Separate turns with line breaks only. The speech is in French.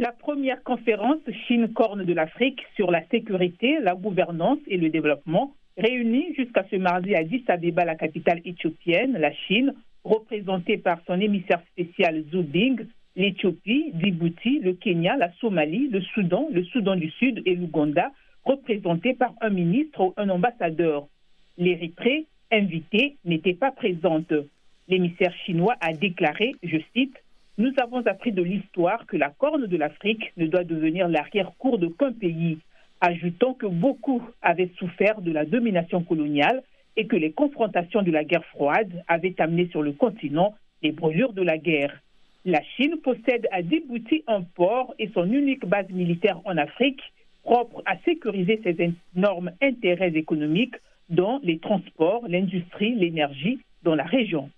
La première conférence Chine-Corne de l'Afrique sur la sécurité, la gouvernance et le développement, réunie jusqu'à ce mardi à Addis Abeba, la capitale éthiopienne, la Chine, représentée par son émissaire spécial Zhu Bing, l'Éthiopie, Djibouti, le Kenya, la Somalie, le Soudan, le Soudan du Sud et l'Ouganda, représentés par un ministre ou un ambassadeur. L'Érythrée, invitée, n'était pas présente. L'émissaire chinois a déclaré, je cite, Nous avons appris de l'histoire que la corne de l'Afrique ne doit devenir l'arrière-cour d'aucun pays, ajoutant que beaucoup avaient souffert de la domination coloniale et que les confrontations de la guerre froide avaient amené sur le continent les brûlures de la guerre. La Chine possède à Djibouti un port et son unique base militaire en Afrique, propre à sécuriser ses énormes intérêts économiques dans les transports, l'industrie, l'énergie dans la région.